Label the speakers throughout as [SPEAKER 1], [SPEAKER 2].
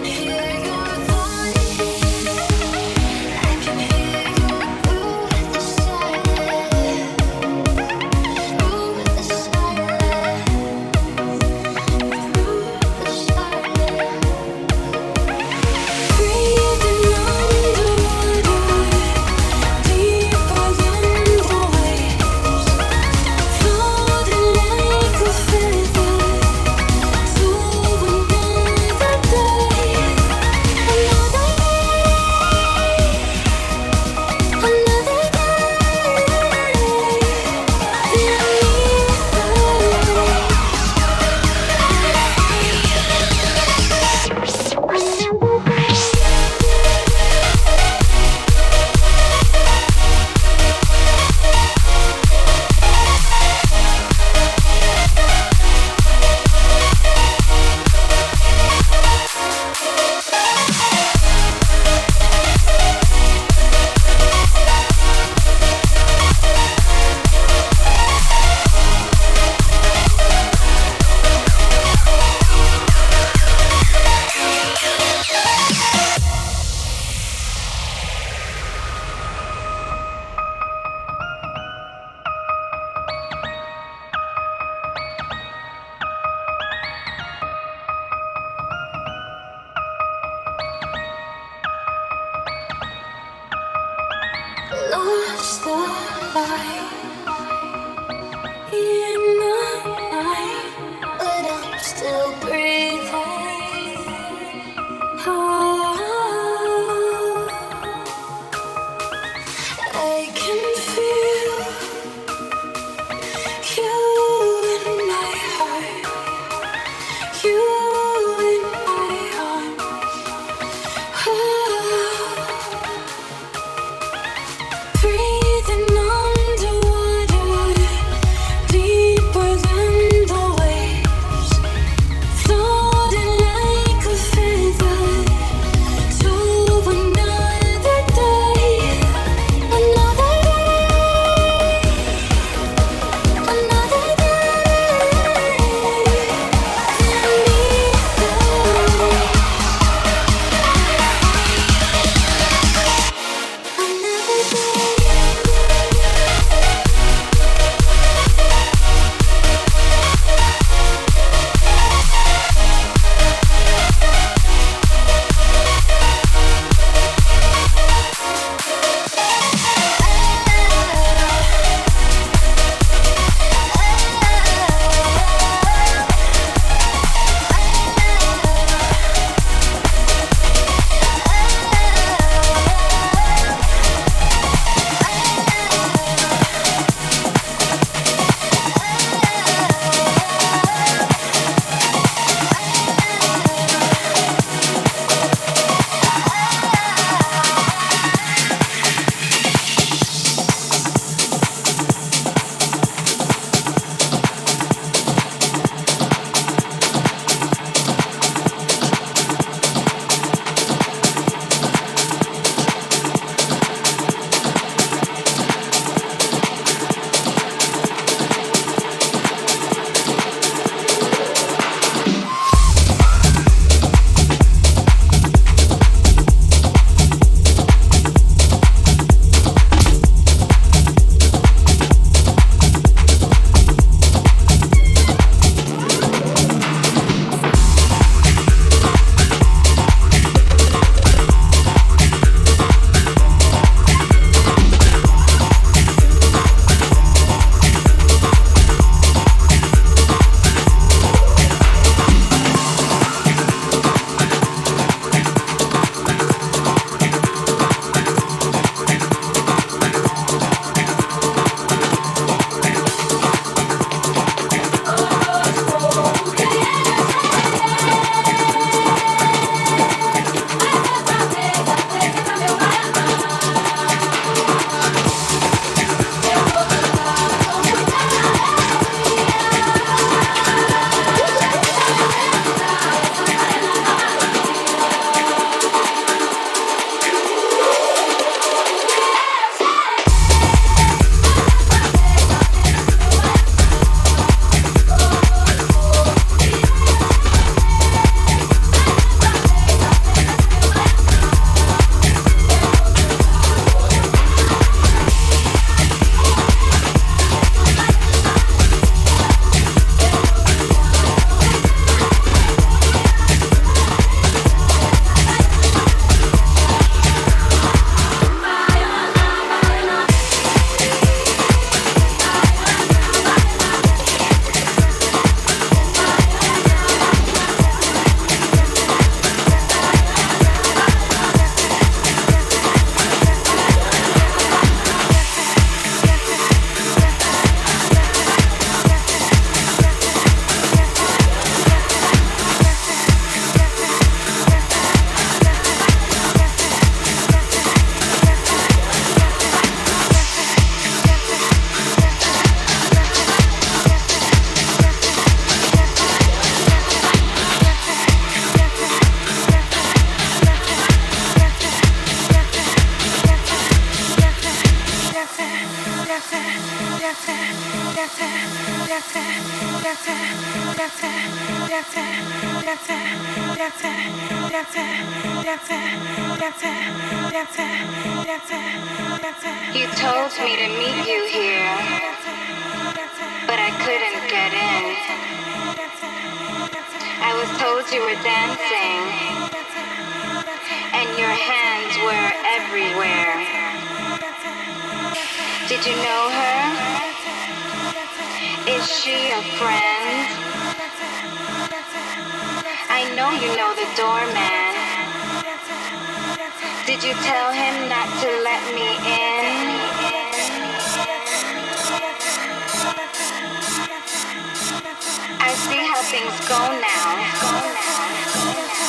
[SPEAKER 1] making.
[SPEAKER 2] You told me to meet you here, but I couldn't
[SPEAKER 1] get in. I
[SPEAKER 2] was told you were dancing,
[SPEAKER 3] and your hands were everywhere. Did you know her? Is she a friend? I know you know the doorman. Did you tell him not to let me in? I see how things go now.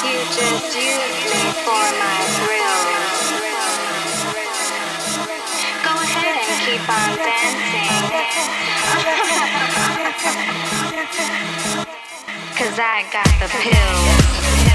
[SPEAKER 3] You just use me for my thrills. Cause I got the pills.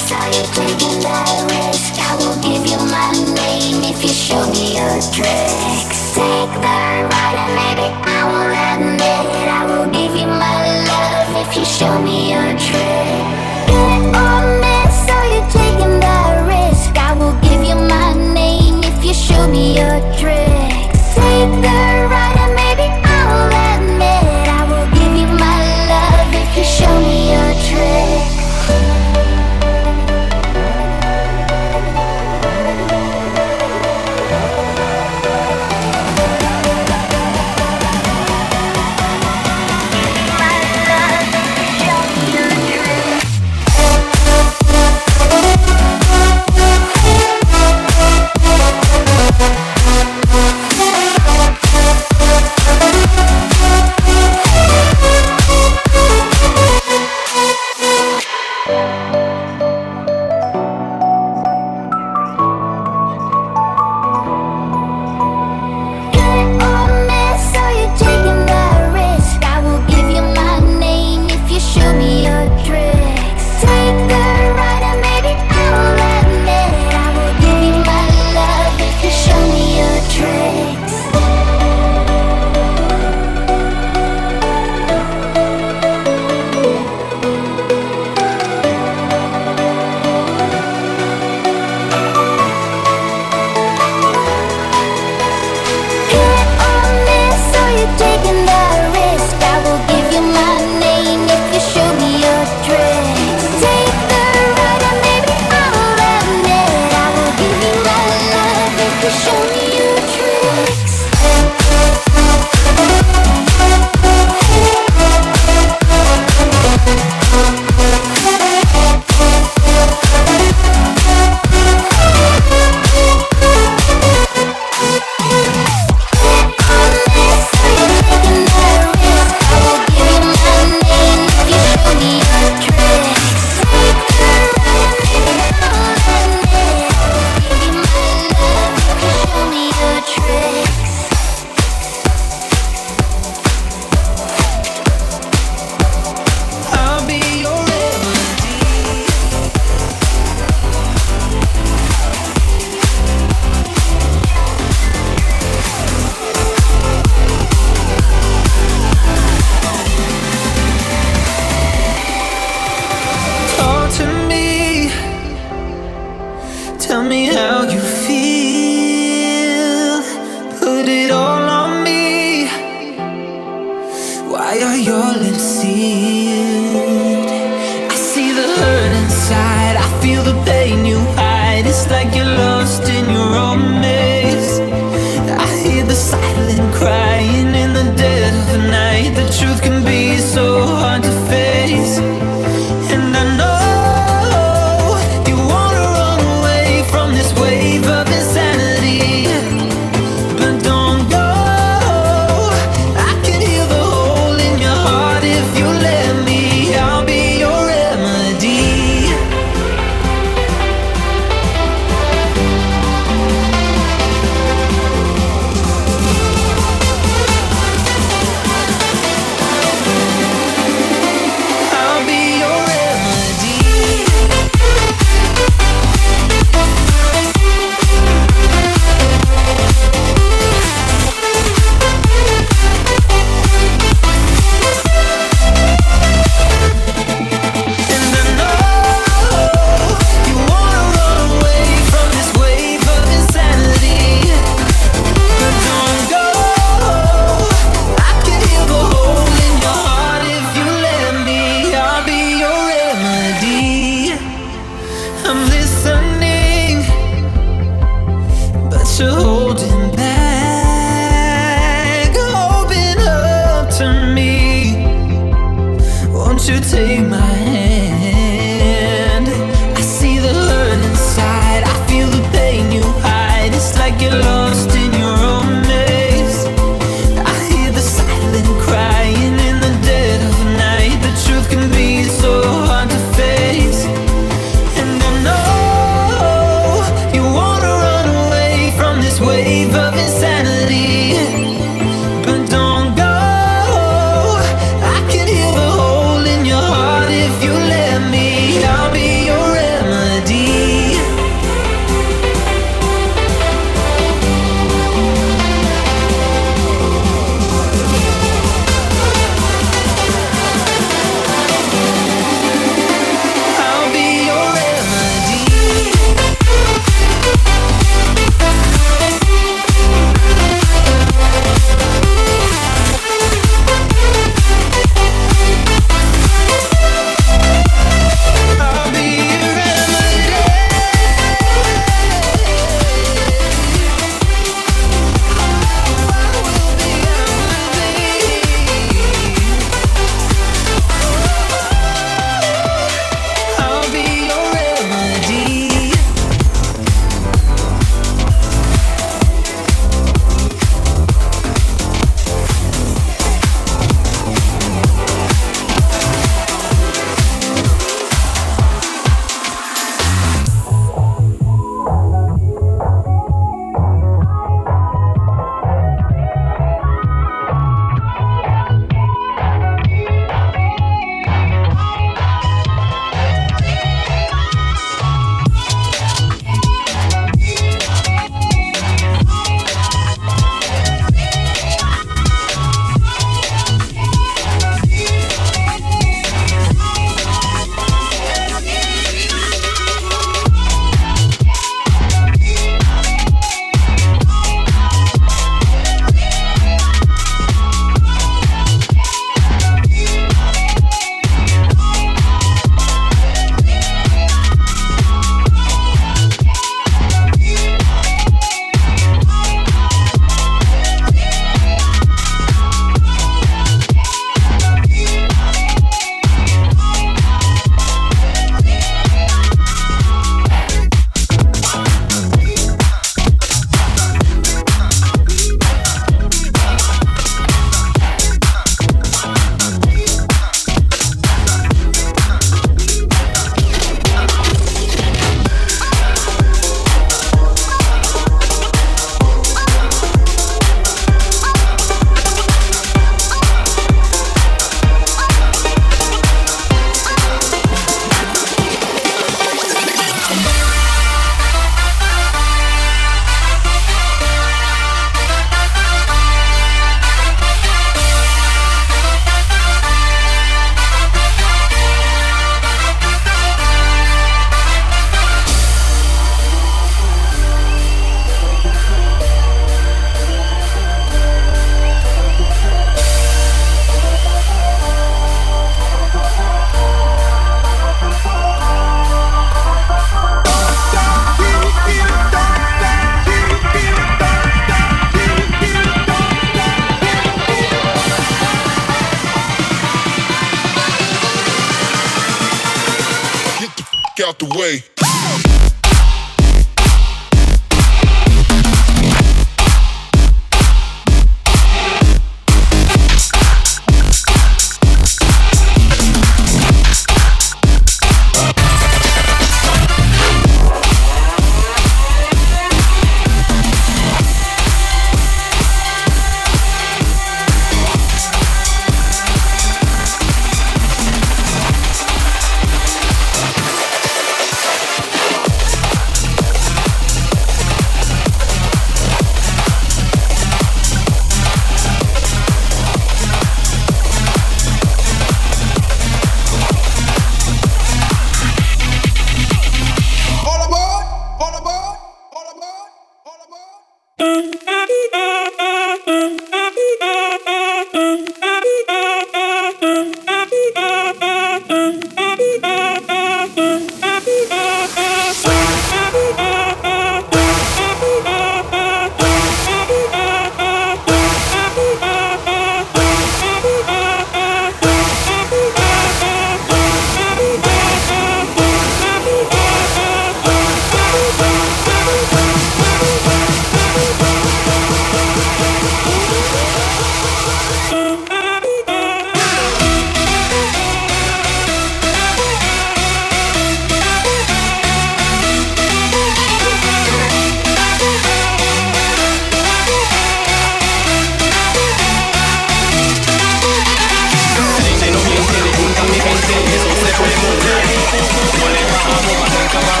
[SPEAKER 4] come on.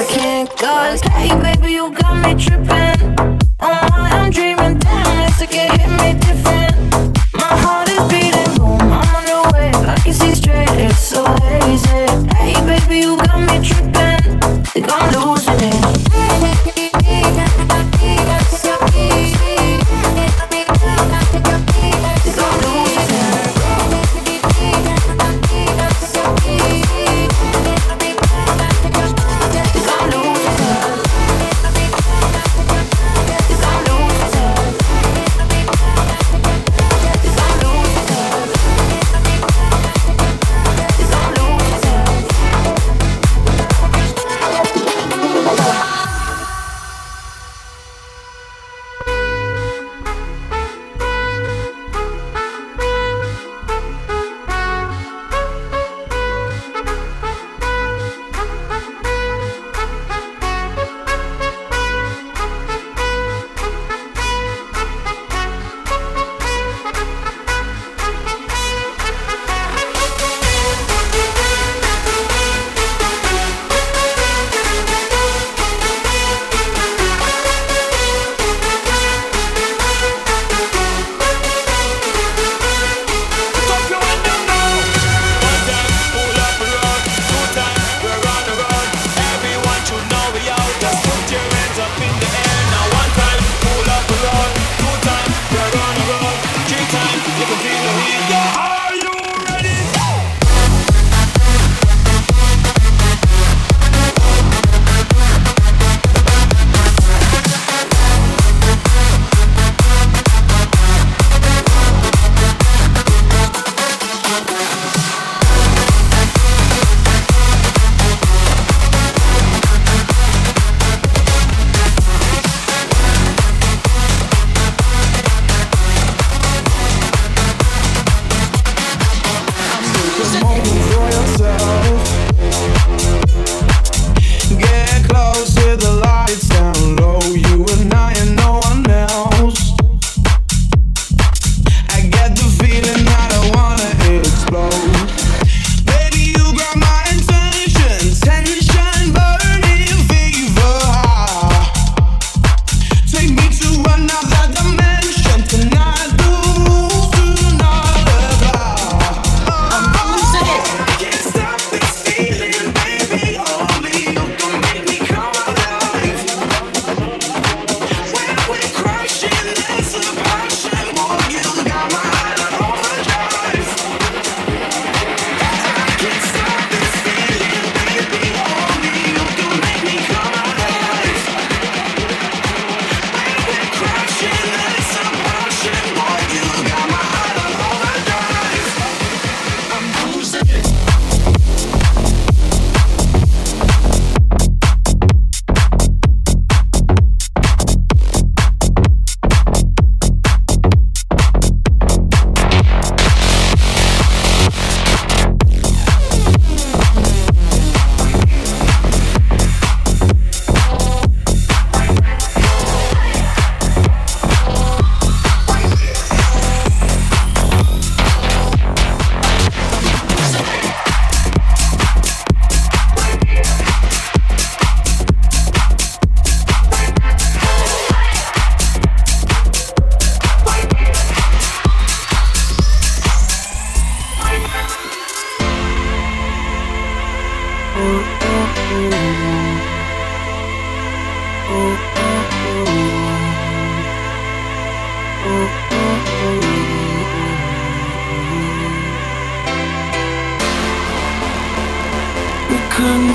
[SPEAKER 4] I
[SPEAKER 5] can't cause Hey baby, you got me trippin'. Oh, I'm dreamin'? damn, it's like it hit me different.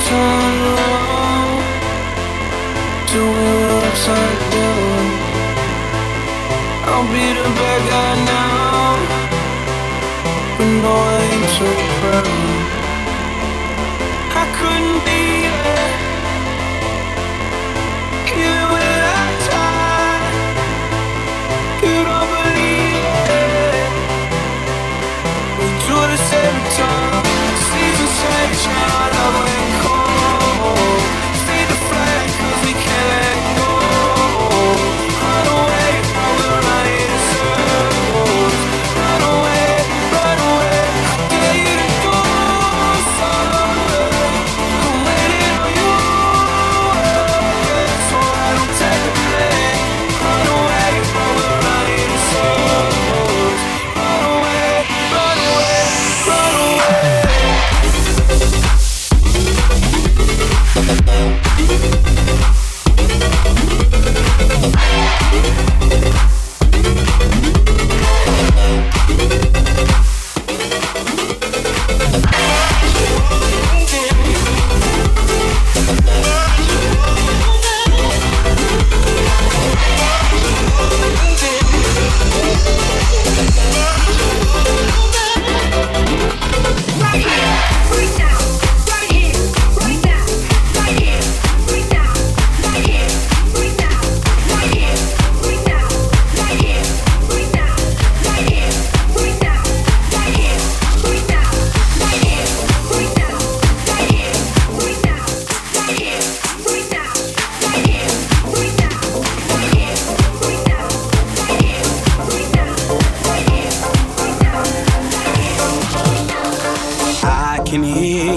[SPEAKER 6] upside down
[SPEAKER 5] we were upside down. I'll be the bad guy now.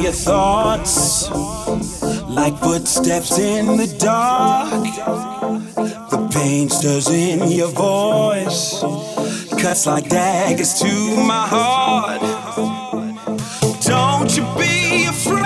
[SPEAKER 1] Your thoughts like footsteps in the dark. The pain stirs in your voice, cuts like daggers to my heart. Don't you be afraid.